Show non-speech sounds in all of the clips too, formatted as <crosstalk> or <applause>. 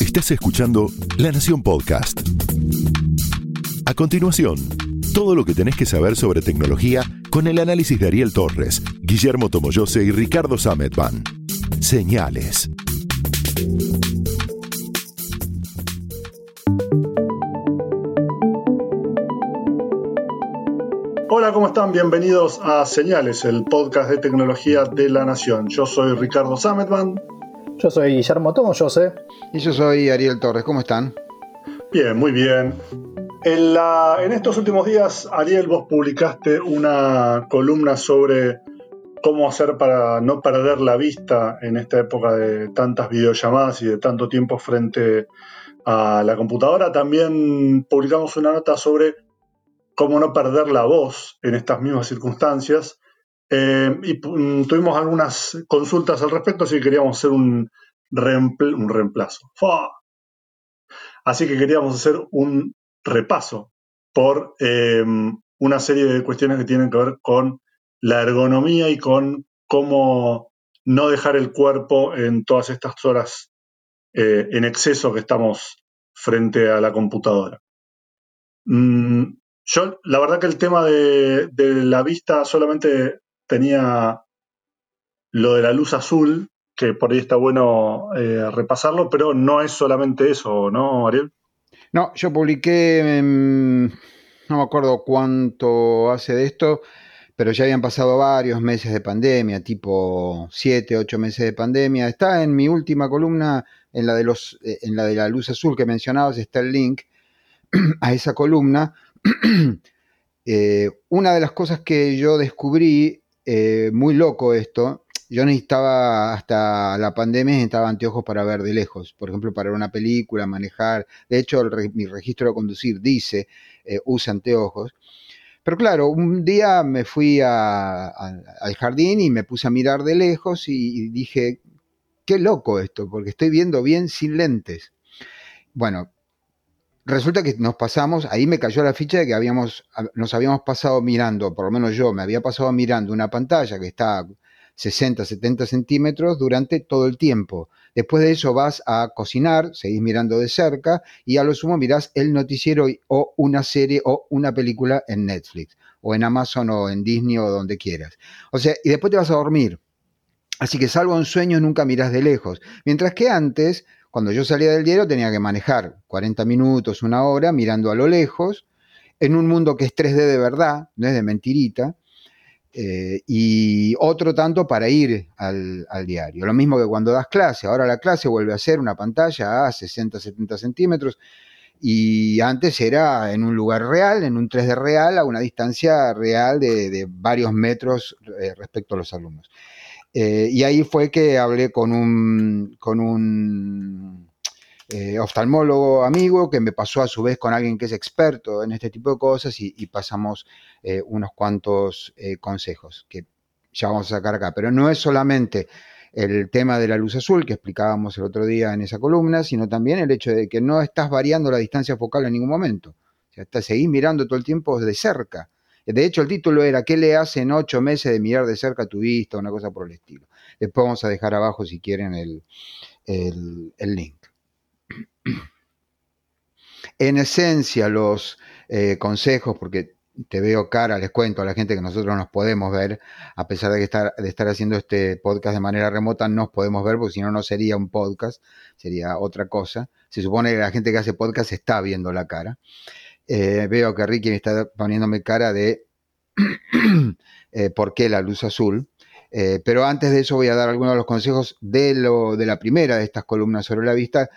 Estás escuchando La Nación Podcast. A continuación, todo lo que tenés que saber sobre tecnología con el análisis de Ariel Torres, Guillermo Tomoyose y Ricardo Sametban. Señales. Hola, ¿cómo están? Bienvenidos a Señales, el podcast de tecnología de la Nación. Yo soy Ricardo Sametban. Yo soy Guillermo Tomoyose. Y yo soy Ariel Torres. ¿Cómo están? Bien, muy bien. En, estos últimos días, Ariel, vos publicaste una columna sobre cómo hacer para no perder la vista en esta época de tantas videollamadas y de tanto tiempo frente a la computadora. También publicamos una nota sobre cómo no perder la voz en estas mismas circunstancias. Eh, y mm, tuvimos algunas consultas al respecto, así que queríamos hacer un, reemplazo. Así que queríamos hacer un repaso por em, una serie de cuestiones que tienen que ver con la ergonomía y con cómo no dejar el cuerpo en todas estas horas eh, en exceso que estamos frente a la computadora. Mm, yo, la verdad que el tema de, la vista solamente tenía lo de la luz azul, que por ahí está bueno eh, repasarlo, pero no es solamente eso, ¿no, Ariel? No, yo publiqué, no me acuerdo cuánto hace de esto, pero ya habían pasado varios meses de pandemia, tipo siete, ocho meses de pandemia. Está en mi última columna, en la de los, eh, en la de la luz azul que mencionabas, está el link <clears throat> a esa columna. <clears throat> Eh, una de las cosas que yo descubrí, eh, muy loco esto, yo necesitaba, hasta la pandemia, necesitaba anteojos para ver de lejos. Por ejemplo, para una película, manejar. De hecho, mi registro de conducir dice, eh, usa anteojos. Pero claro, un día me fui al jardín y me puse a mirar de lejos y, dije, qué loco esto, porque estoy viendo bien sin lentes. Bueno, resulta que nos pasamos, ahí me cayó la ficha de que habíamos, nos habíamos pasado mirando, por lo menos yo me había pasado mirando una pantalla que está 60, 70 centímetros durante todo el tiempo. Después de eso vas a cocinar, seguís mirando de cerca y a lo sumo mirás el noticiero o una serie o una película en Netflix o en Amazon o en Disney o donde quieras. O sea, y después te vas a dormir. Así que salvo en sueños nunca mirás de lejos. Mientras que antes, cuando yo salía del diario, tenía que manejar 40 minutos, una hora, mirando a lo lejos, en un mundo que es 3D de verdad, no es de mentirita, eh, y otro tanto para ir al, diario. Lo mismo que cuando das clase, ahora la clase vuelve a ser una pantalla a 60, 70 centímetros y antes era en un lugar real, en un 3D real, a una distancia real de, varios metros eh, respecto a los alumnos. Eh, y ahí fue que hablé con un, con un eh, oftalmólogo amigo que me pasó a su vez con alguien que es experto en este tipo de cosas y, pasamos eh, unos cuantos eh, consejos que ya vamos a sacar acá. Pero no es solamente el tema de la luz azul que explicábamos el otro día en esa columna, sino también el hecho de que no estás variando la distancia focal en ningún momento. O sea, estás, seguís mirando todo el tiempo de cerca. De hecho, el título era ¿Qué le hacen ocho meses de mirar de cerca tu vista? Una cosa por el estilo. Después vamos a dejar abajo, si quieren, el, el link. En esencia, los eh, consejos, porque te veo cara, les cuento a la gente que nosotros nos podemos ver, a pesar de, que estar, de estar haciendo este podcast de manera remota, nos podemos ver, porque si no, no sería un podcast, sería otra cosa. Se supone que la gente que hace podcast está viendo la cara. Eh, veo que Ricky me está poniéndome cara de <clears throat> eh, por qué la luz azul. pero antes de eso voy a dar algunos de los consejos de, lo, de la primera de estas columnas sobre la vista,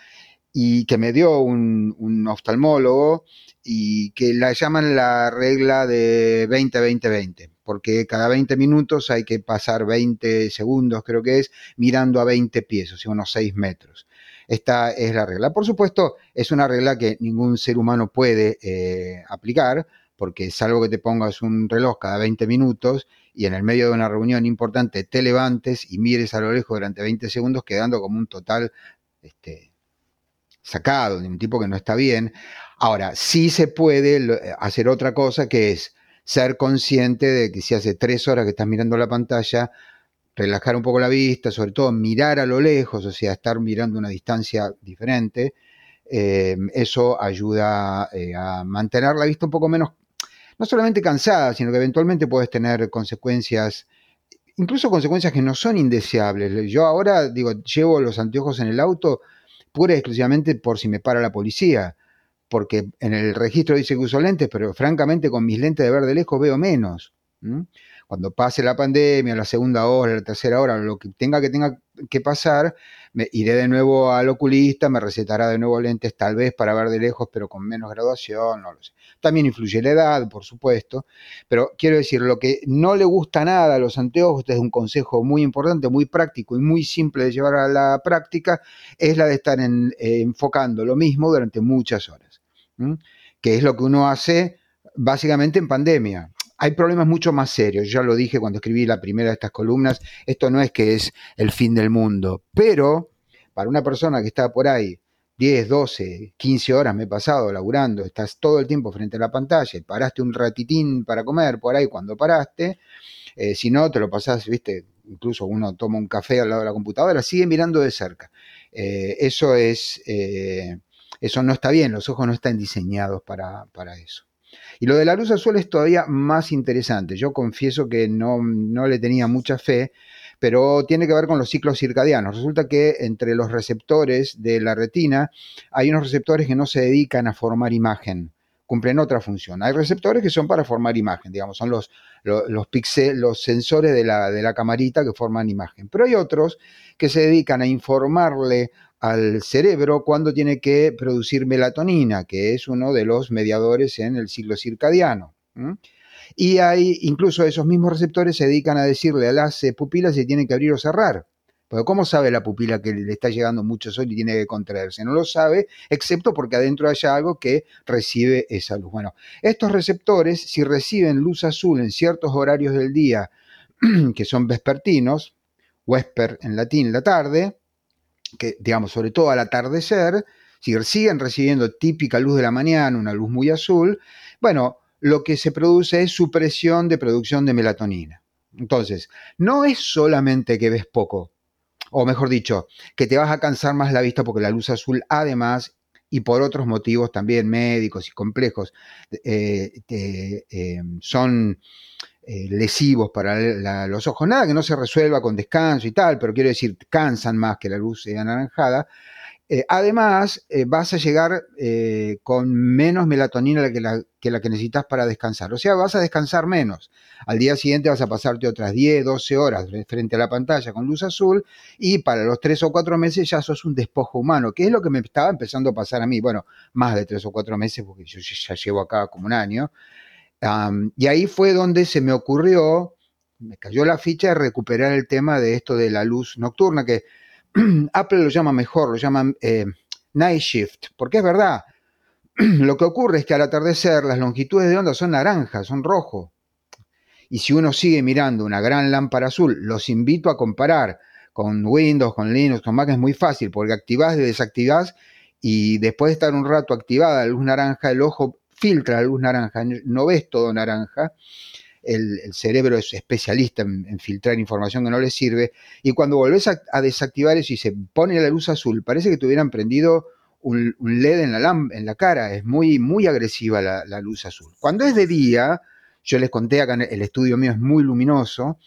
y que me dio un, oftalmólogo y que la llaman la regla de 20-20-20, porque cada 20 minutos hay que pasar 20 segundos, creo que es, mirando a 20 pies, o sea, unos 6 metros. Esta es la regla. Por supuesto, es una regla que ningún ser humano puede eh, aplicar, porque salvo que te pongas un reloj cada 20 minutos y en el medio de una reunión importante te levantes y mires a lo lejos durante 20 segundos, quedando como un total este, sacado, de un tipo que no está bien. Ahora, sí se puede eh, hacer otra cosa que es ser consciente de que si hace tres horas que estás mirando la pantalla, relajar un poco la vista, sobre todo mirar a lo lejos, o sea, estar mirando una distancia diferente. Eh, eso ayuda eh, a mantener la vista un poco menos, no solamente cansada, sino que eventualmente puedes tener consecuencias, incluso consecuencias que no son indeseables. Yo ahora, digo, llevo los anteojos en el auto pura y exclusivamente por si me para la policía, porque en el registro dice que uso lentes, pero francamente con mis lentes de ver de lejos veo menos cuando pase la pandemia, la segunda hora, la tercera hora, lo que tenga que tenga que pasar, me iré de nuevo al oculista, me recetará de nuevo lentes, tal vez para ver de lejos, pero con menos graduación, no lo sé. También influye la edad, por supuesto, pero quiero decir, lo que no le gusta nada a los anteojos, este es un consejo muy importante, muy práctico y muy simple de llevar a la práctica, es la de estar eh, enfocando lo mismo durante muchas horas, que es lo que uno hace básicamente en pandemia hay problemas mucho más serios. Ya lo dije cuando escribí la primera de estas columnas. Esto no es que es el fin del mundo, pero para una persona que está por ahí 10, 12, 15 horas me he pasado laburando, estás todo el tiempo frente a la pantalla, paraste un ratitín para comer por ahí cuando paraste, eh, si no te lo pasás, viste, incluso uno toma un café al lado de la computadora, sigue mirando de cerca. Eh, eso es, eh, eso no está bien, los ojos no están diseñados para, para eso. Y lo de la luz azul es todavía más interesante. Yo confieso que no, le tenía mucha fe, pero tiene que ver con los ciclos circadianos. Resulta que entre los receptores de la retina hay unos receptores que no se dedican a formar imagen, cumplen otra función. Hay receptores que son para formar imagen, digamos, son los, los, los sensores de la, de la camarita que forman imagen. Pero hay otros que se dedican a informarle al cerebro cuando tiene que producir melatonina, que es uno de los mediadores en el ciclo circadiano. Y hay incluso esos mismos receptores se dedican a decirle a las eh, pupilas si tiene que abrir o cerrar. Pero ¿cómo sabe la pupila que le está llegando mucho sol y tiene que contraerse? No lo sabe, excepto porque adentro haya algo que recibe esa luz. Bueno, estos receptores, si reciben luz azul en ciertos horarios del día, <clears throat> que son vespertinos, vesper en latín, la tarde, que, digamos, sobre todo al atardecer, si siguen recibiendo típica luz de la mañana, una luz muy azul, bueno, lo que se produce es supresión de producción de melatonina. Entonces, no es solamente que ves poco, o mejor dicho, que te vas a cansar más la vista porque la luz azul además y por otros motivos también médicos y complejos eh, eh, son eh, lesivos para los ojos. Nada que no se resuelva con descanso y tal, pero quiero decir, cansan más que la luz anaranjada. Eh, además, eh, vas a llegar con menos melatonina que la, que la, que necesitas para descansar. O sea, vas a descansar menos. Al día siguiente vas a pasarte otras 10, 12 horas frente a la pantalla con luz azul y para los 3 o 4 meses ya sos un despojo humano, que es lo que me estaba empezando a pasar a mí. Bueno, más de 3 o 4 meses porque yo ya llevo acá como un año y ahí fue donde se me ocurrió, me cayó la ficha recuperar el tema de esto de la luz nocturna, que <clears throat> Apple lo llama mejor, lo llama eh, night shift, porque es verdad, <clears throat> lo que ocurre es que al atardecer las longitudes de onda son naranjas, son rojo. Y si uno sigue mirando una gran lámpara azul, los invito a comparar con Windows, con Linux, con Mac, es muy fácil, porque activás y desactivás y después de estar un rato activada la luz naranja, el ojo filtra la luz naranja, no ves todo naranja, el, cerebro es especialista en, filtrar información que no le sirve, y cuando volvés a, desactivar eso y se pone la luz azul, parece que te hubieran prendido un, LED en la, en la, cara, es muy, muy agresiva la, luz azul. Cuando es de día, yo les conté acá, el estudio mío es muy luminoso,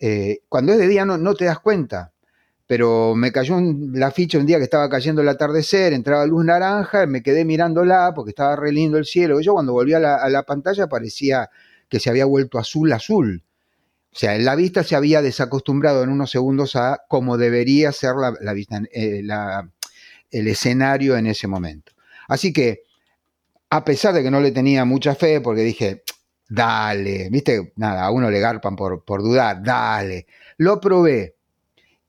eh, cuando es de día no, no te das cuenta, pero me cayó la ficha un día que estaba cayendo el atardecer, entraba luz naranja, me quedé mirándola porque estaba re lindo el cielo. Y yo cuando volví a la, pantalla parecía que se había vuelto azul azul. O sea, la vista se había desacostumbrado en unos segundos a cómo debería ser la, vista, eh, el escenario en ese momento. Así que, a pesar de que no le tenía mucha fe, porque dije, dale, viste, nada, a uno le garpan por, por dudar, dale. Lo probé,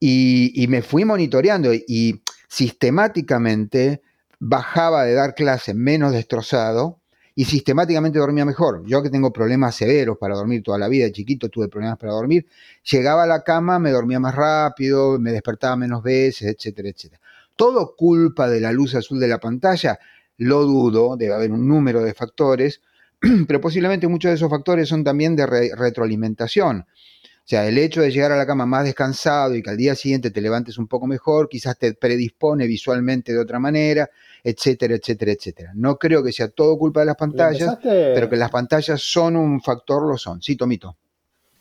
y, me fui monitoreando y sistemáticamente bajaba de dar clase menos destrozado y sistemáticamente dormía mejor. Yo que tengo problemas severos para dormir toda la vida, de chiquito tuve problemas para dormir, llegaba a la cama, me dormía más rápido, me despertaba menos veces, etcétera, etcétera. Todo culpa de la luz azul de la pantalla, lo dudo, debe haber un número de factores, <clears throat> pero posiblemente muchos de esos factores son también de retroalimentación. O sea, el hecho de llegar a la cama más descansado y que al día siguiente te levantes un poco mejor, quizás te predispone visualmente de otra manera, etcétera, etcétera, etcétera. No creo que sea todo culpa de las pantallas, pero que las pantallas son un factor, lo son. Sí, Tomito.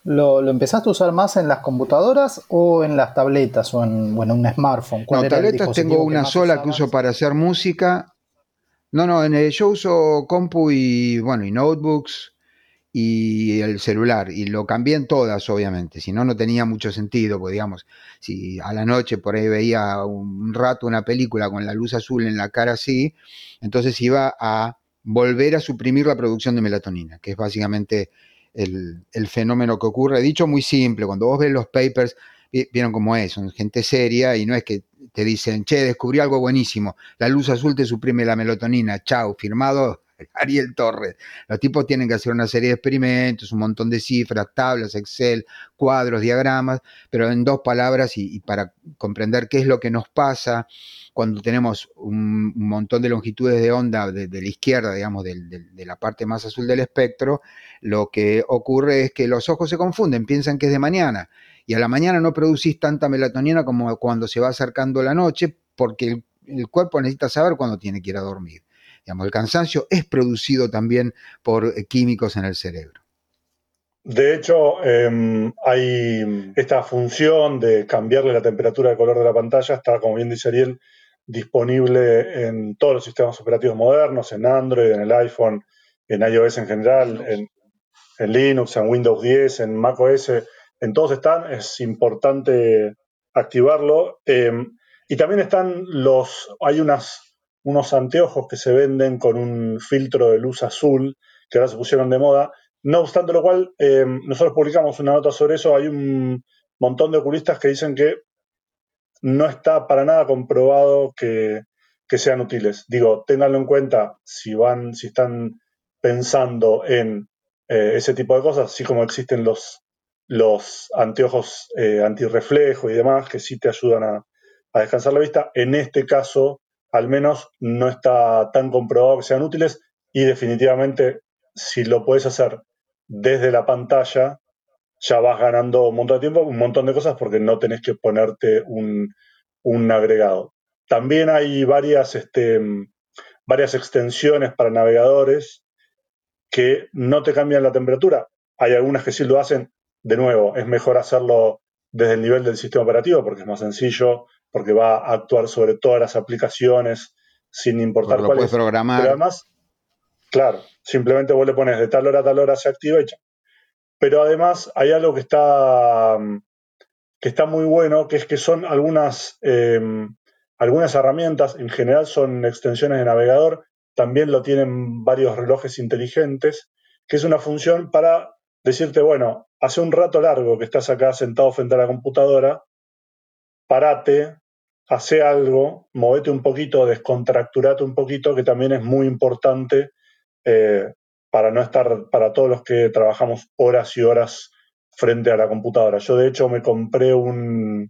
¿Lo, empezaste a usar más en las computadoras o en las tabletas o en, bueno, un smartphone? No, tabletas tengo una sola que uso para hacer música. No, no, en el, yo uso compu y, bueno, y notebooks y el celular. Y lo cambié en todas, obviamente. Si no, no tenía mucho sentido, pues digamos, si a la noche por ahí veía un rato una película con la luz azul en la cara así, entonces iba a volver a suprimir la producción de melatonina, que es básicamente el, fenómeno que ocurre. Dicho muy simple, cuando vos ves los papers, vieron cómo es, son gente seria y no es que te dicen, che, descubrí algo buenísimo, la luz azul te suprime la melatonina, chau, firmado <laughs> Ariel Torres. Los tipos tienen que hacer una serie de experimentos, un montón de cifras, tablas, Excel, cuadros, diagramas, pero en dos palabras y, para comprender qué es lo que nos pasa cuando tenemos un, montón de longitudes de onda de, la izquierda, digamos, de, la parte más azul del espectro, lo que ocurre es que los ojos se confunden, piensan que es de mañana. Y a la mañana no producís tanta melatonina como cuando se va acercando la noche, porque el cuerpo necesita saber cuándo tiene que ir a dormir el cansancio es producido también por eh, químicos en el cerebro. De hecho, em, hay esta función de cambiarle la temperatura de color de la pantalla, está, como bien dice Ariel, disponible en todos los sistemas operativos modernos, en Android, en el iPhone, en iOS en general, en, Linux, en Windows 10, en macOS, en todos están, es importante activarlo. Em, y también están los, hay unas unos anteojos que se venden con un filtro de luz azul, que ahora se pusieron de moda. No obstante lo cual, eh, nosotros publicamos una nota sobre eso. Hay un montón de oculistas que dicen que no está para nada comprobado que, sean útiles. Digo, ténganlo en cuenta si van, si están pensando en eh, ese tipo de cosas, así como existen los, los anteojos eh, antirreflejo y demás, que sí te ayudan a, a descansar la vista. En este caso, al menos no está tan comprobado que sean útiles y definitivamente si lo puedes hacer desde la pantalla, ya vas ganando un montón de tiempo, un montón de cosas porque no tenés que ponerte un, agregado. También hay varias, este, varias extensiones para navegadores que no te cambian la temperatura. Hay algunas que sí lo hacen. De nuevo, es mejor hacerlo desde el nivel del sistema operativo porque es más sencillo, porque va a actuar sobre todas las aplicaciones sin importar cuál es. programar. Pero además, claro, simplemente vos le pones de tal hora a tal hora se activa y ya. Pero además hay algo que está, que está muy bueno, que es que son algunas, em, algunas herramientas, en general son extensiones de navegador, también lo tienen varios relojes inteligentes, que es una función para decirte, bueno, hace un rato largo que estás acá sentado frente a la computadora, parate, hace algo, movete un poquito, descontracturate un poquito, que también es muy importante eh, para no estar, para todos los que trabajamos horas y horas frente a la computadora. Yo de hecho me compré un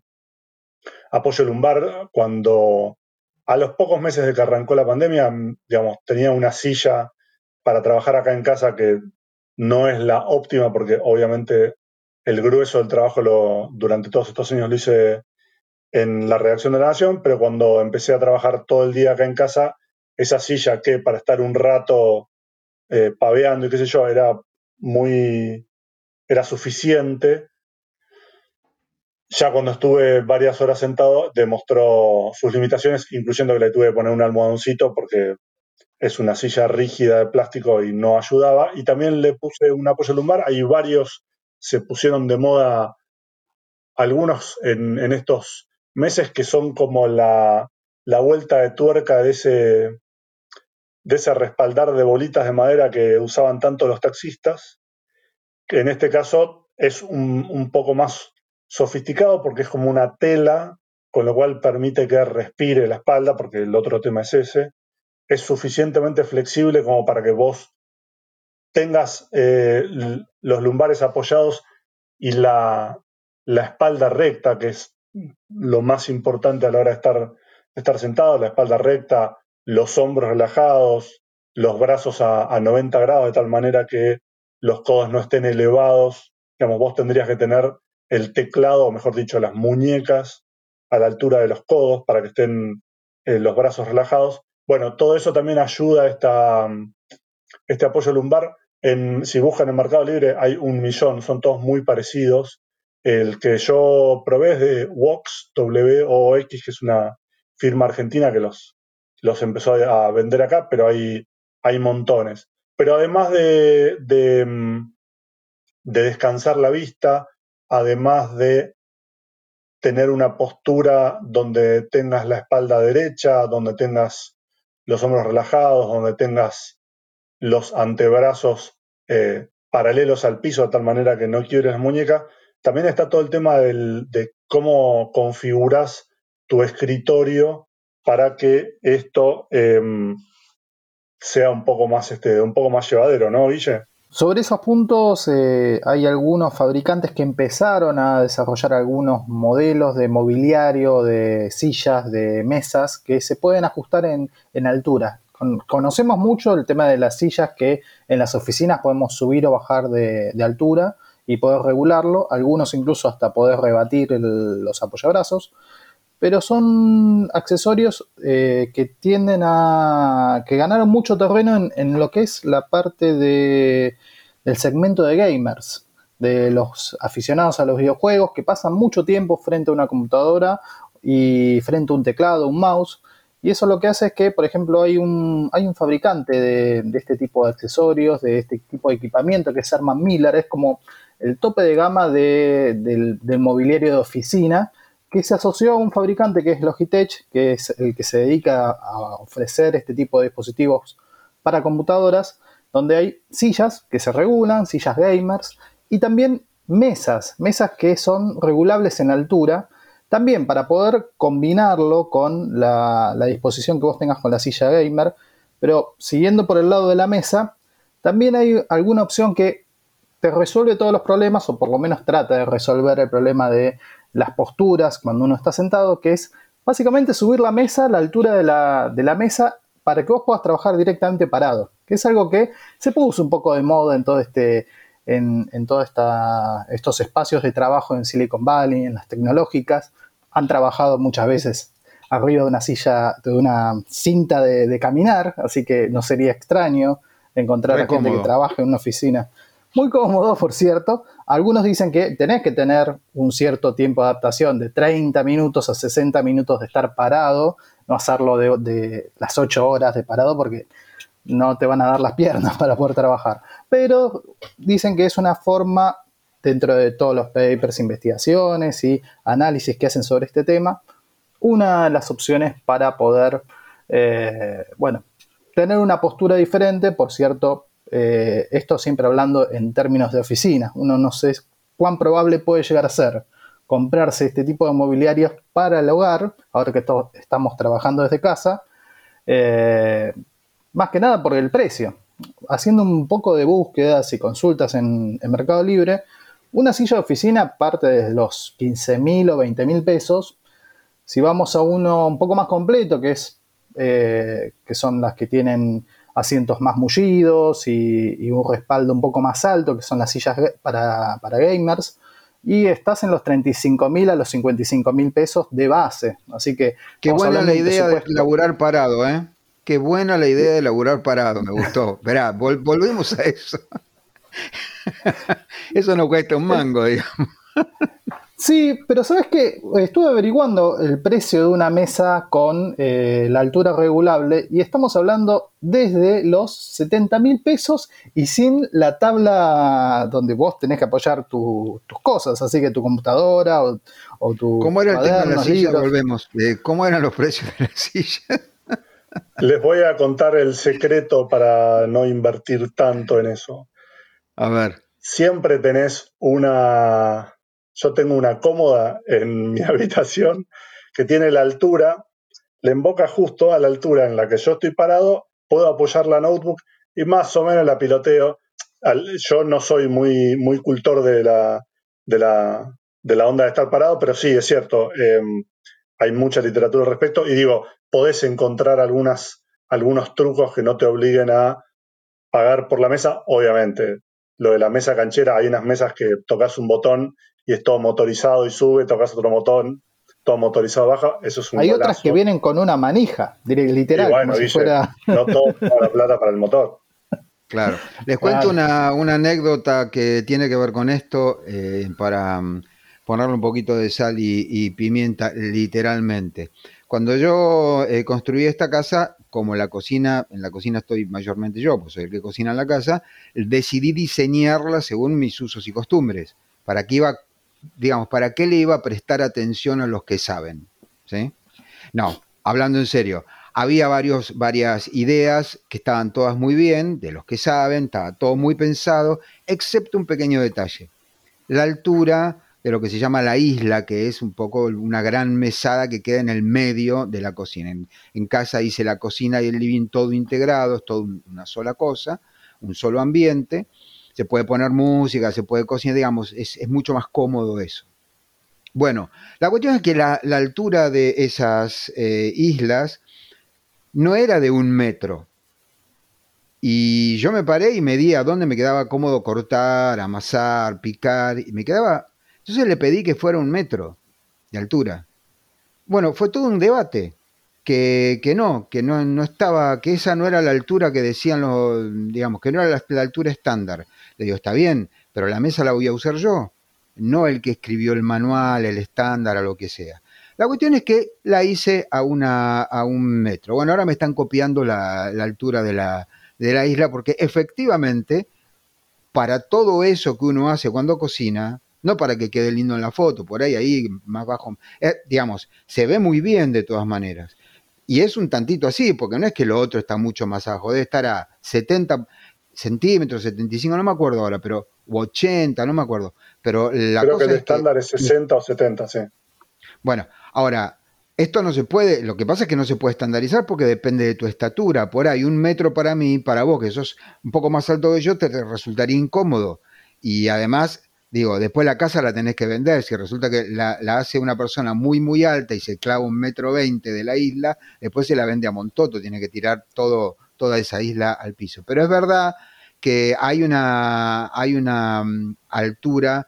apoyo lumbar cuando a los pocos meses de que arrancó la pandemia, digamos, tenía una silla para trabajar acá en casa que no es la óptima porque obviamente el grueso del trabajo lo, durante todos estos años lo hice en la redacción de la Nación, pero cuando empecé a trabajar todo el día acá en casa, esa silla que para estar un rato eh, paveando y qué sé yo, era muy, era suficiente. Ya cuando estuve varias horas sentado, demostró sus limitaciones, incluyendo que le tuve que poner un almohadoncito porque es una silla rígida de plástico y no ayudaba. Y también le puse un apoyo lumbar. Hay varios, se pusieron de moda algunos en, en estos meses que son como la, vuelta de tuerca de ese, de ese respaldar de bolitas de madera que usaban tanto los taxistas, que en este caso es un, un, poco más sofisticado porque es como una tela, con lo cual permite que respire la espalda, porque el otro tema es ese. Es suficientemente flexible como para que vos tengas eh, los lumbares apoyados y la, la espalda recta, que es lo más importante a la hora de estar, estar sentado, la espalda recta, los hombros relajados, los brazos a, 90 grados de tal manera que los codos no estén elevados. Digamos, vos tendrías que tener el teclado, o mejor dicho, las muñecas a la altura de los codos para que estén eh, los brazos relajados. Bueno, todo eso también ayuda a esta, este apoyo lumbar. En, si buscan en Mercado Libre hay un millón, son todos muy parecidos. El que yo probé es de Wox, W-O-X, que es una firma argentina que los, los empezó a vender acá, pero hay, hay montones. Pero además de, mm, de descansar la vista, además de tener una postura donde tengas la espalda derecha, donde tengas los hombros relajados, donde tengas los antebrazos eh, paralelos al piso de tal manera que no quiebres la muñeca. También está todo el tema de cómo configuras tu escritorio para que esto em, sea un poco más, este, un poco más llevadero, ¿no, Guille? Sobre esos puntos eh, hay algunos fabricantes que empezaron a desarrollar algunos modelos de mobiliario, de sillas, de mesas que se pueden ajustar en, altura. conocemos mucho el tema de las sillas que en las oficinas podemos subir o bajar de, altura y poder regularlo, algunos incluso hasta poder rebatir los apoyabrazos pero son accesorios eh, que tienden a. que ganaron mucho terreno en, lo que es la parte de, del segmento de gamers, de los aficionados a los videojuegos que pasan mucho tiempo frente a una computadora y frente a un teclado, un mouse. Y eso lo que hace es que, por ejemplo, hay un, hay un fabricante de, este tipo de accesorios, de este tipo de equipamiento que es Herman Miller, es como el tope de gama del, del mobiliario de oficina que se asoció a un fabricante que es Logitech, que es el que se dedica a ofrecer este tipo de dispositivos para computadoras, donde hay sillas que se regulan, sillas gamers, y también mesas, mesas que son regulables en altura, también para poder combinarlo con la, disposición que vos tengas con la silla gamer, pero siguiendo por el lado de la mesa, también hay alguna opción que te resuelve todos los problemas, o por lo menos trata de resolver el problema de las posturas cuando uno está sentado, que es básicamente subir la mesa la altura de la, mesa para que vos puedas trabajar directamente parado, que es algo que se puso un poco de moda en todo este en, en todos estos espacios de trabajo en Silicon Valley, en las tecnológicas, han trabajado muchas veces arriba de una silla, de una cinta de, caminar, así que no sería extraño encontrar a gente que trabaja en una oficina. Muy cómodo, por cierto, algunos dicen que tenés que tener un cierto tiempo de adaptación, de 30 minutos a 60 minutos de estar parado, no hacerlo de, las 8 horas de parado porque no te van a dar las piernas <laughs> para poder trabajar. Pero dicen que es una forma, dentro de todos los papers, investigaciones y análisis que hacen sobre este tema, una de las opciones para poder, eh, bueno, tener una postura diferente, por cierto, eh, esto siempre hablando en términos de oficina. Uno no sé cuán probable puede llegar a ser comprarse este tipo de mobiliarios para el hogar, ahora que estamos trabajando desde casa, eh, más que nada por el precio. Haciendo un poco de búsquedas y consultas en, Mercado Libre, una silla de oficina parte de los 15 mil o 20 mil pesos. Si vamos a uno un poco más completo, que es eh, que son las que tienen asientos más mullidos y, un respaldo un poco más alto, que son las sillas para, gamers. Y estás en los 35 mil a los 55 mil pesos de base. Así que. Qué buena la idea de laburar parado, ¿eh? Qué buena la idea de laburar parado, me gustó. Verá, volvemos a eso. <laughs> eso no cuesta un mango, digamos. Sí, pero sabes que estuve averiguando el precio de una mesa con eh, la altura regulable y estamos hablando desde los 70 mil pesos y sin la tabla donde vos tenés que apoyar tus cosas, así que tu computadora o, tu. ¿Cómo era el tema de la silla? Volvemos. ¿Cómo eran los precios de la <laughs> silla? Les voy a contar el secreto para no invertir tanto en eso. A ver. Siempre tenés una yo tengo una cómoda en <laughs> mi habitación que tiene la altura, le emboca justo a la altura en la que yo estoy parado, puedo apoyar la notebook y más o menos la piloteo. Yo no soy muy, muy cultor de la, de, la, de la onda de estar parado, pero sí, es cierto, em, hay mucha literatura al respecto y digo, podés encontrar algunas, algunos trucos que no te obliguen a pagar por la mesa, obviamente lo de la mesa canchera, hay unas mesas que tocas un botón y es todo motorizado y sube, tocas otro botón, todo motorizado baja, eso es un Hay otras que vienen con una manija, literal, como si fuera... No todo la plata para el motor. Claro. Les cuento una, anécdota que tiene que ver con esto eh, para mm, ponerle un poquito de sal y, pimienta, literalmente. Cuando yo eh, construí esta casa, como la cocina, en la cocina estoy mayormente yo, pues soy el que cocina en la casa, decidí diseñarla según mis usos y costumbres. ¿Para qué iba, digamos, para qué le iba a prestar atención a los que saben? ¿Sí? No, hablando en serio, había varios, varias ideas que estaban todas muy bien, de los que saben, estaba todo muy pensado, excepto un pequeño detalle. La altura de lo que se llama la isla, que es un poco una gran mesada que queda en el medio de la cocina. En, casa hice la cocina y el living todo integrado, es todo una sola cosa, un solo ambiente. Se puede poner música, se puede cocinar, digamos, es, mucho más cómodo eso. Bueno, la cuestión es que la, altura de esas eh, islas no era de un metro. Y yo me paré y medí a dónde me quedaba cómodo cortar, amasar, picar, y me quedaba... Entonces le pedí que fuera un metro de altura. Bueno, fue todo un debate, que, que no, que no, no, estaba, que esa no era la altura que decían los, digamos, que no era la, la altura estándar. Le digo, está bien, pero la mesa la voy a usar yo, no el que escribió el manual, el estándar o lo que sea. La cuestión es que la hice a, una, a un metro. Bueno, ahora me están copiando la, altura de la, de la isla porque efectivamente, para todo eso que uno hace cuando cocina, no para que quede lindo en la foto, por ahí, ahí, más bajo, eh, digamos, se ve muy bien de todas maneras. Y es un tantito así, porque no es que lo otro está mucho más abajo, debe estar a 70 centímetros, 75, no me acuerdo ahora, pero, o 80, no me acuerdo. Pero la Creo que el estándar es 60 o 70, sí. Bueno, ahora, esto no se puede, lo que pasa es que no se puede estandarizar porque depende de tu estatura. Por ahí, un metro para mí, para vos, que sos un poco más alto que yo, te resultaría incómodo. Y además, digo, después la casa la tenés que vender. Si resulta que la, hace una persona muy, muy alta y se clava un metro veinte de la isla, después se la vende a Montoto, tiene que tirar todo, toda esa isla al piso. Pero es verdad que hay una, hay una mm, altura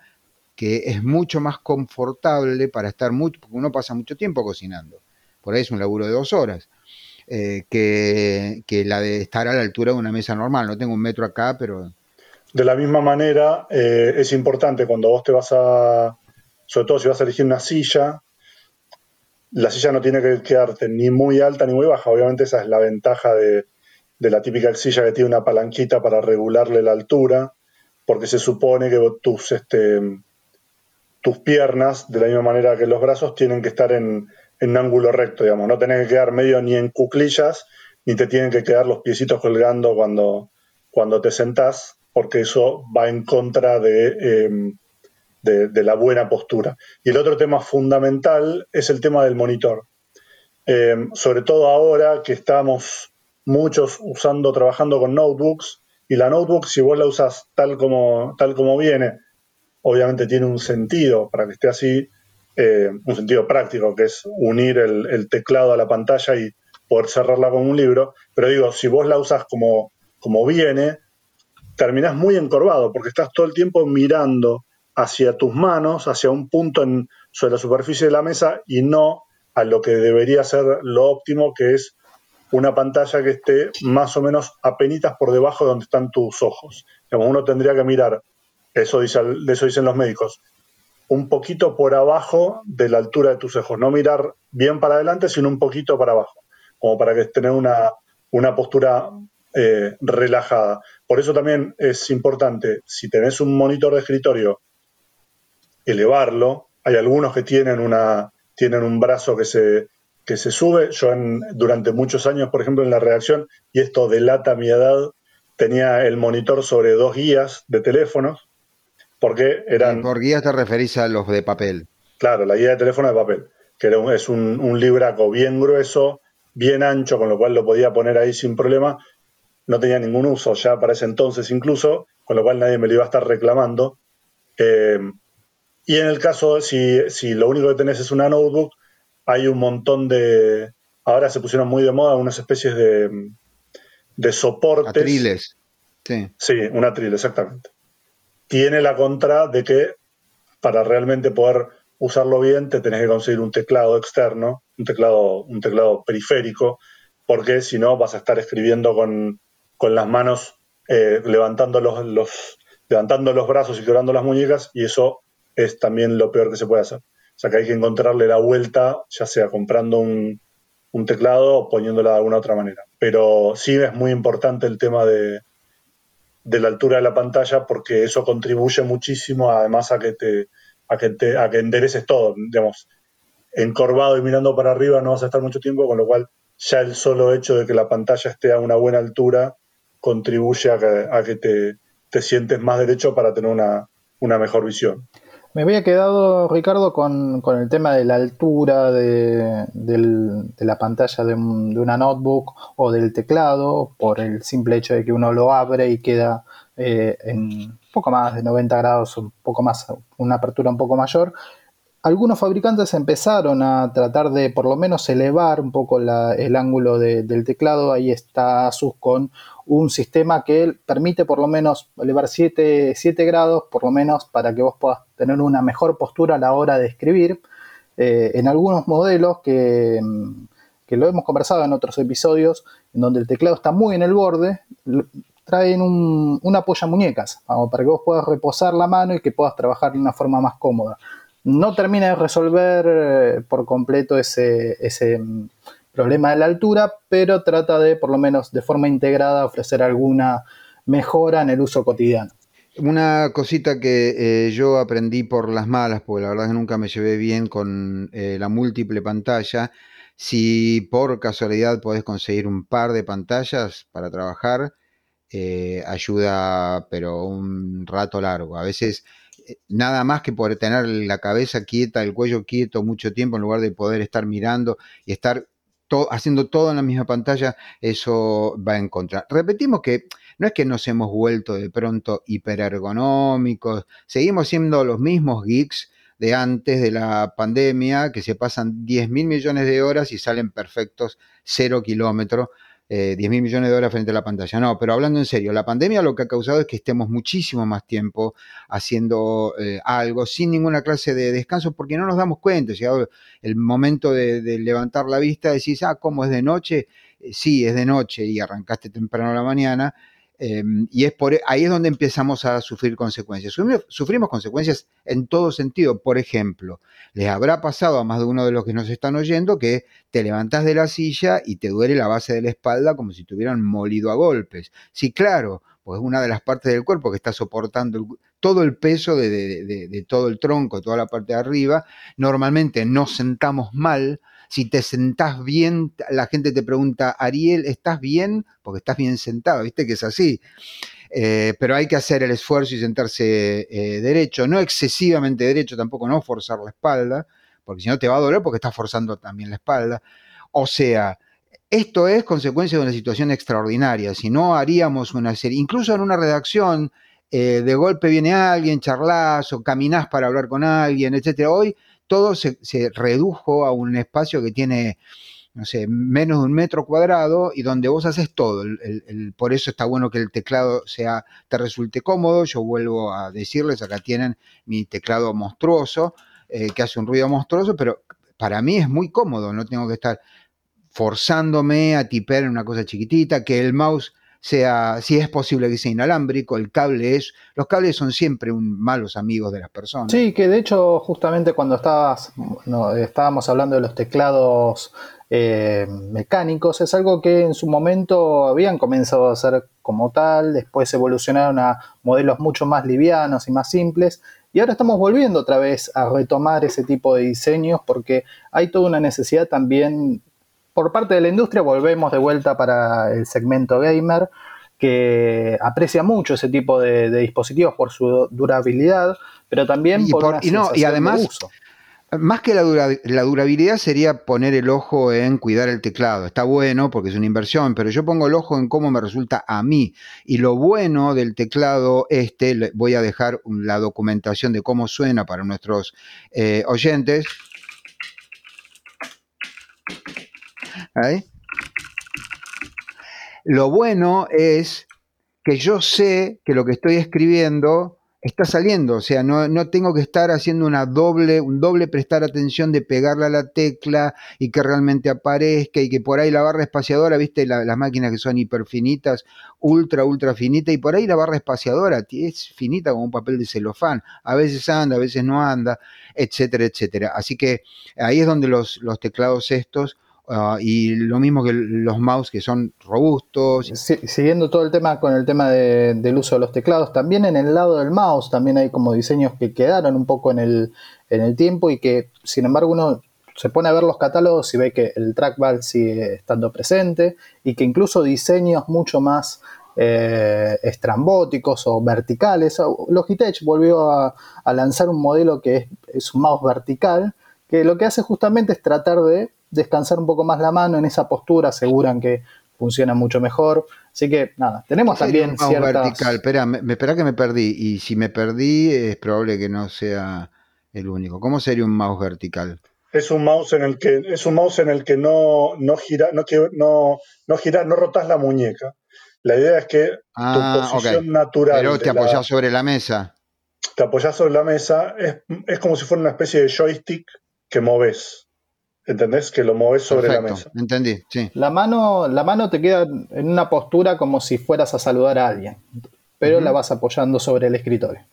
que es mucho más confortable para estar mucho, porque uno pasa mucho tiempo cocinando. Por ahí es un laburo de dos horas. Eh, que, la de estar a la altura de una mesa normal. No tengo un metro acá, pero... De la misma manera, eh, es importante cuando vos te vas a, sobre todo si vas a elegir una silla, la silla no tiene que quedarte ni muy alta ni muy baja. Obviamente esa es la ventaja de, la típica silla que tiene una palanquita para regularle la altura, porque se supone que tus, este, tus piernas, de la misma manera que los brazos, tienen que estar en, en ángulo recto, digamos. No tenés que quedar medio ni en cuclillas, ni te tienen que quedar los piecitos colgando cuando, cuando te sentás, porque eso va en contra de, em, de, la buena postura. Y el otro tema fundamental es el tema del monitor. Em, sobre todo ahora que estamos muchos usando, trabajando con notebooks, y la notebook, si vos la usas tal como, tal como viene, obviamente tiene un sentido para que esté así, eh, un sentido práctico, que es unir el, teclado a la pantalla y poder cerrarla con un libro. Pero digo, si vos la usas como, como viene, terminás muy encorvado, porque estás todo el tiempo mirando hacia tus manos, hacia un punto en, sobre la superficie de la mesa y no a lo que debería ser lo óptimo, que es una pantalla que esté más o menos apenitas por debajo de donde están tus ojos. uno tendría que mirar eso, dice, eso dicen los médicos, un poquito por abajo de la altura de tus ojos, no mirar bien para adelante, sino un poquito para abajo, como para que tener una, una postura eh, relajada. Por eso también es importante, si tenés un monitor de escritorio, elevarlo. Hay algunos que tienen, una, tienen un brazo que se, que se sube. Yo en, durante muchos años, por ejemplo, en la redacción, y esto delata mi edad, tenía el monitor sobre dos guías de teléfonos porque eran... Por guías te referís a los de papel. Claro, la guía de teléfono de papel, que era es un, un libraco bien grueso, bien ancho, con lo cual lo podía poner ahí sin problema. No tenía ningún uso ya para ese entonces incluso, con lo cual nadie me lo iba a estar reclamando. Eh, y en el caso, si, si lo único que tenés es una notebook, hay un montón de... Ahora se pusieron muy de moda unas especies de, de soportes. Atriles. Sí. Sí, un atril, exactamente tiene la contra de que para realmente poder usarlo bien, te tenés que conseguir un teclado externo, un teclado, un teclado periférico, porque si no vas a estar escribiendo con, las manos eh, levantando, los, levantando los brazos y quebrando las muñecas, y eso es también lo peor que se puede hacer. O sea que hay que encontrarle la vuelta, ya sea comprando un, un teclado o poniéndola de alguna otra manera. Pero sí es muy importante el tema de, de la altura de la pantalla porque eso contribuye muchísimo además a que te a que te a que endereces todo digamos encorvado y mirando para arriba no vas a estar mucho tiempo con lo cual ya el solo hecho de que la pantalla esté a una buena altura contribuye a que, a que te, te sientes más derecho para tener una, una mejor visión me había quedado, Ricardo, con, el tema de la altura de, la pantalla de, una notebook o del teclado, por el simple hecho de que uno lo abre y queda eh, en poco más de 90 grados, un poco más, una apertura un poco mayor. Algunos fabricantes empezaron a tratar de por lo menos elevar un poco el ángulo del teclado. Ahí está Asus con un sistema que permite por lo menos elevar 7, grados, por lo menos para que vos puedas tener una mejor postura a la hora de escribir. Eh, en algunos modelos que, que, lo hemos conversado en otros episodios, en donde el teclado está muy en el borde, traen un, un apoya muñecas, para que vos puedas reposar la mano y que puedas trabajar de una forma más cómoda. No termina de resolver eh, por completo ese, ese problema de la altura, pero trata de, por lo menos de forma integrada, ofrecer alguna mejora en el uso cotidiano. Una cosita que eh, yo aprendí por las malas, porque la verdad que nunca me llevé bien con eh, la múltiple pantalla. Si por casualidad podés conseguir un par de pantallas para trabajar, eh, ayuda, pero un rato largo. A veces nada más que por tener la cabeza quieta, el cuello quieto mucho tiempo, en lugar de poder estar mirando y estar haciendo todo en la misma pantalla, eso va en contra. Repetimos que no es que nos hemos vuelto de pronto hiperergonómicos, seguimos siendo los mismos geeks de antes de la pandemia, que se pasan 10 mil millones de horas y salen perfectos cero kilómetros eh, 10 mil millones de horas frente a la pantalla. No, pero hablando en serio, la pandemia lo que ha causado es que estemos muchísimo más tiempo haciendo eh, algo sin ninguna clase de descanso porque no nos damos cuenta. Llegado el momento de, levantar la vista, decís, ah, ¿cómo es de noche? Eh, sí, es de noche y arrancaste temprano a la mañana Em, y es por, ahí es donde empezamos a sufrir consecuencias. Sufrimos, consecuencias en todo sentido. Por ejemplo, les habrá pasado a más de uno de los que nos están oyendo que te levantas de la silla y te duele la base de la espalda como si te hubieran molido a golpes. Sí, claro, pues es una de las partes del cuerpo que está soportando todo el peso de, de todo el tronco, toda la parte de arriba. Normalmente nos sentamos mal, si te sentás bien, la gente te pregunta, Ariel, ¿estás bien? Porque estás bien sentado, viste que es así. Eh, pero hay que hacer el esfuerzo y sentarse eh, derecho, no excesivamente derecho, tampoco no forzar la espalda, porque si no te va a doler porque estás forzando también la espalda. O sea, esto es consecuencia de una situación extraordinaria. Si no haríamos una serie, incluso en una redacción, eh, de golpe viene alguien, charlas o caminás para hablar con alguien, etc. Hoy todo se, redujo a un espacio que tiene, no sé, menos de un metro cuadrado y donde vos haces todo. por eso está bueno que el teclado sea, te resulte cómodo. Yo vuelvo a decirles, acá tienen mi teclado monstruoso, eh, que hace un ruido monstruoso, pero para mí es muy cómodo, no tengo que estar forzándome a tipear en una cosa chiquitita, que el mouse sea, si es posible que sea inalámbrico, el cable es, los cables son siempre un, malos amigos de las personas. Sí, que de hecho justamente cuando estabas, estábamos hablando de los teclados eh, mecánicos, es algo que en su momento habían comenzado a hacer como tal, después evolucionaron a modelos mucho más livianos y más simples, y ahora estamos volviendo otra vez a retomar ese tipo de diseños porque hay toda una necesidad también por parte de la industria volvemos de vuelta para el segmento gamer, que aprecia mucho ese tipo de, dispositivos por su durabilidad, pero también por, y, no, y además, Más que la, la, durabilidad sería poner el ojo en cuidar el teclado. Está bueno porque es una inversión, pero yo pongo el ojo en cómo me resulta a mí. Y lo bueno del teclado este, voy a dejar la documentación de cómo suena para nuestros eh, oyentes. Lo bueno es que yo sé que lo que estoy escribiendo está saliendo, o sea, no, no, tengo que estar haciendo una doble, un doble prestar atención de pegarle a la tecla y que realmente aparezca y que por ahí la barra espaciadora, viste, las máquinas que son hiperfinitas, ultra, ultra finita, y por ahí la barra espaciadora es finita como un papel de celofán, a veces anda, a veces no anda, etcétera, etcétera. Así que ahí es donde los, los teclados estos Ah, y lo mismo que los mouse que son robustos. siguiendo todo el tema con el tema del uso de los teclados, también en el lado del mouse también hay como diseños que quedaron un poco en el, en el tiempo y que sin embargo uno se pone a ver los catálogos y ve que el trackball sigue estando presente y que incluso diseños mucho más eh, estrambóticos o verticales. Logitech volvió a, lanzar un modelo que es, un mouse vertical, que lo que hace justamente es tratar de descansar un poco más la mano en esa postura, aseguran que funciona mucho mejor. Así que nada, tenemos también un vertical, espera, me, espera que me perdí y si me perdí es probable que no sea el único. ¿Cómo sería un mouse vertical? Es un mouse en el que es un mouse en el que no no gira no no no gira no rotas la muñeca. La idea es que tu ah, posición natural Pero te apoyas sobre la mesa. Te apoyas sobre la mesa, es, es como si fuera una especie de joystick que moves. ¿Entendés? Que lo mueves sobre la mesa. Entendí, sí. La mano, la mano te queda en una postura como si fueras a saludar a alguien, pero la vas apoyando sobre el escritorio.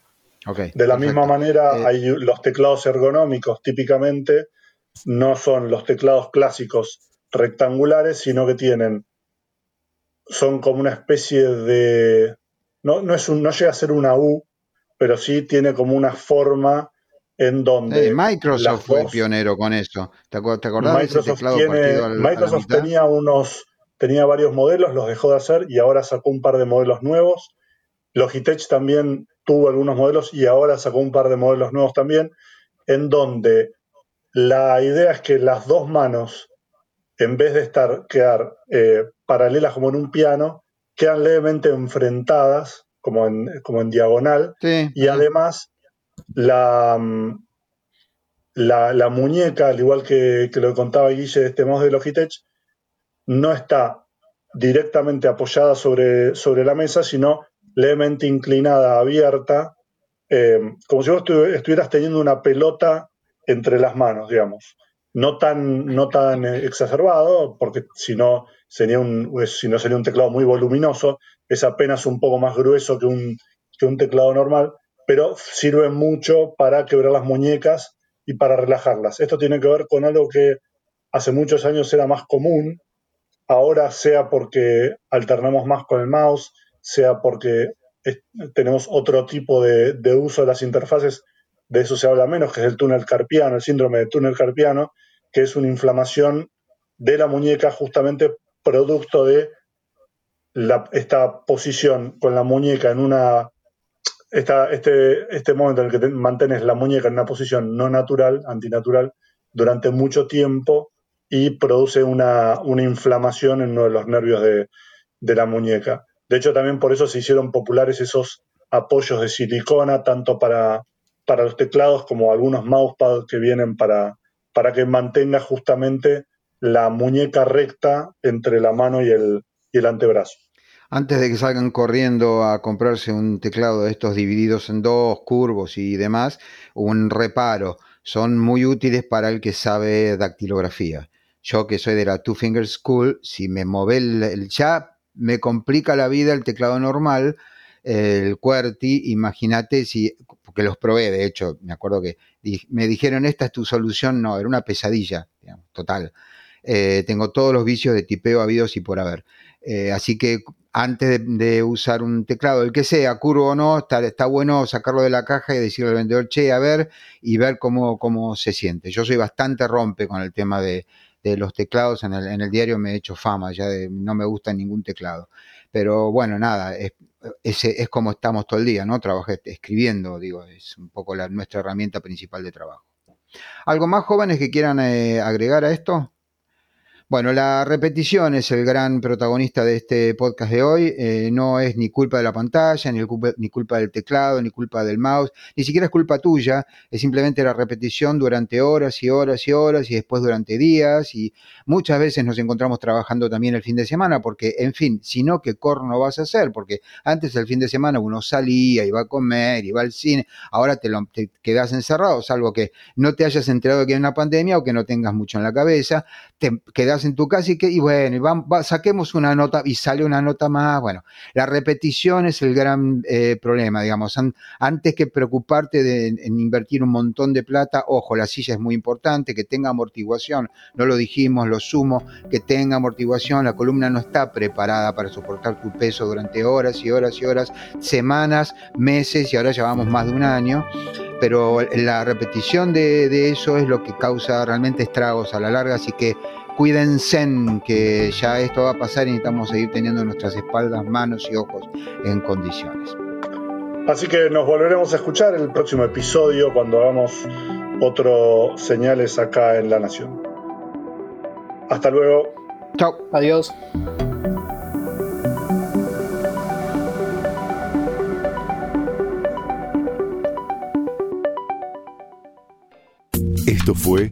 Okay, de la misma manera, eh, hay los teclados ergonómicos típicamente no son los teclados clásicos rectangulares, sino que tienen, son como una especie de, no, no, es un, no llega a ser una U, pero sí tiene como una forma en donde... Microsoft fue pionero con eso. ¿Te, acordás Microsoft, Microsoft tenía unos, tenía varios modelos, los dejó de hacer y ahora sacó un par de modelos nuevos. Logitech también tuvo algunos modelos y ahora sacó un par de modelos nuevos también, en donde la idea es que las dos manos, en vez de estar, quedar eh, paralelas como en un piano, quedan levemente enfrentadas, como en, como en diagonal, y además Mm, la, la, muñeca, al igual que, lo contaba Guille este mouse de Logitech, no está directamente apoyada sobre, sobre la mesa, sino levemente inclinada, abierta, eh, como si vos estuvieras teniendo una pelota entre las manos, digamos. No tan, no tan exacerbado, porque si no, sería un, si no sería un teclado muy voluminoso, es apenas un poco más grueso que un, que un teclado normal, pero sirven mucho para quebrar las muñecas y para relajarlas. Esto tiene que ver con algo que hace muchos años era más común, ahora sea porque alternamos más con el mouse, sea porque tenemos otro tipo de, uso de las interfaces, de eso se habla menos, que es el túnel carpiano, el síndrome de túnel carpiano, que es una inflamación de la muñeca justamente producto de esta posición con la muñeca en una este, este momento en el que mantienes la muñeca en una posición no natural, antinatural, durante mucho tiempo y produce una, inflamación en uno de los nervios de, la muñeca. De hecho, también por eso se hicieron populares esos apoyos de silicona, tanto para, para los teclados como algunos mousepads que vienen para, para que mantenga justamente la muñeca recta entre la mano y el, y el antebrazo antes de que salgan corriendo a comprarse un teclado de estos divididos en dos, curvos y demás, un reparo. Son muy útiles para el que sabe dactilografía. Yo que soy de la Two Finger School, si me mueve el, ya me complica la vida el teclado normal, el QWERTY, imagínate si, porque los probé, de hecho, me acuerdo que me dijeron, esta es tu solución, no, era una pesadilla, total. Eh, tengo todos los vicios de tipeo habidos y por haber. Eh, así que antes de, usar un teclado, el que sea, curvo o no, está, bueno sacarlo de la caja y decirle al vendedor, che, a ver, y ver cómo, cómo se siente. Yo soy bastante rompe con el tema de, los teclados, en el, diario me he hecho fama, ya de, no me gusta ningún teclado. Pero bueno, nada, es, es, como estamos todo el día, ¿no? Trabajé escribiendo, digo, es un poco nuestra herramienta principal de trabajo. ¿Algo más jóvenes que quieran eh, agregar a esto? Bueno, la repetición es el gran protagonista de este podcast de hoy. Eh, no es ni culpa de la pantalla, ni, culpa, ni culpa del teclado, ni culpa del mouse, ni siquiera es culpa tuya. Es simplemente la repetición durante horas y horas y horas y después durante días. Y muchas veces nos encontramos trabajando también el fin de semana porque, en fin, si no, ¿qué corno vas a hacer? Porque antes el fin de semana uno salía, iba a comer, iba al cine. Ahora te, lo, te quedas encerrado, salvo que no te hayas enterado que hay una pandemia o que no tengas mucho en la cabeza. Te quedas en tu casa y, que, y bueno, saquemos una nota y sale una nota más. Bueno, la repetición es el gran eh, problema, digamos. antes que preocuparte de, en invertir un montón de plata, ojo, la silla es muy importante, que tenga amortiguación, no lo dijimos, lo sumo, que tenga amortiguación, la columna no está preparada para soportar tu peso durante horas y horas y horas, semanas, meses y ahora llevamos más de un año pero la repetición de, eso es lo que causa realmente estragos a la larga, así que cuídense que ya esto va a pasar y necesitamos seguir teniendo nuestras espaldas, manos y ojos en condiciones. Así que nos volveremos a escuchar en el próximo episodio cuando hagamos otro señales acá en La Nación. Hasta luego. Chao. Adiós. Esto fue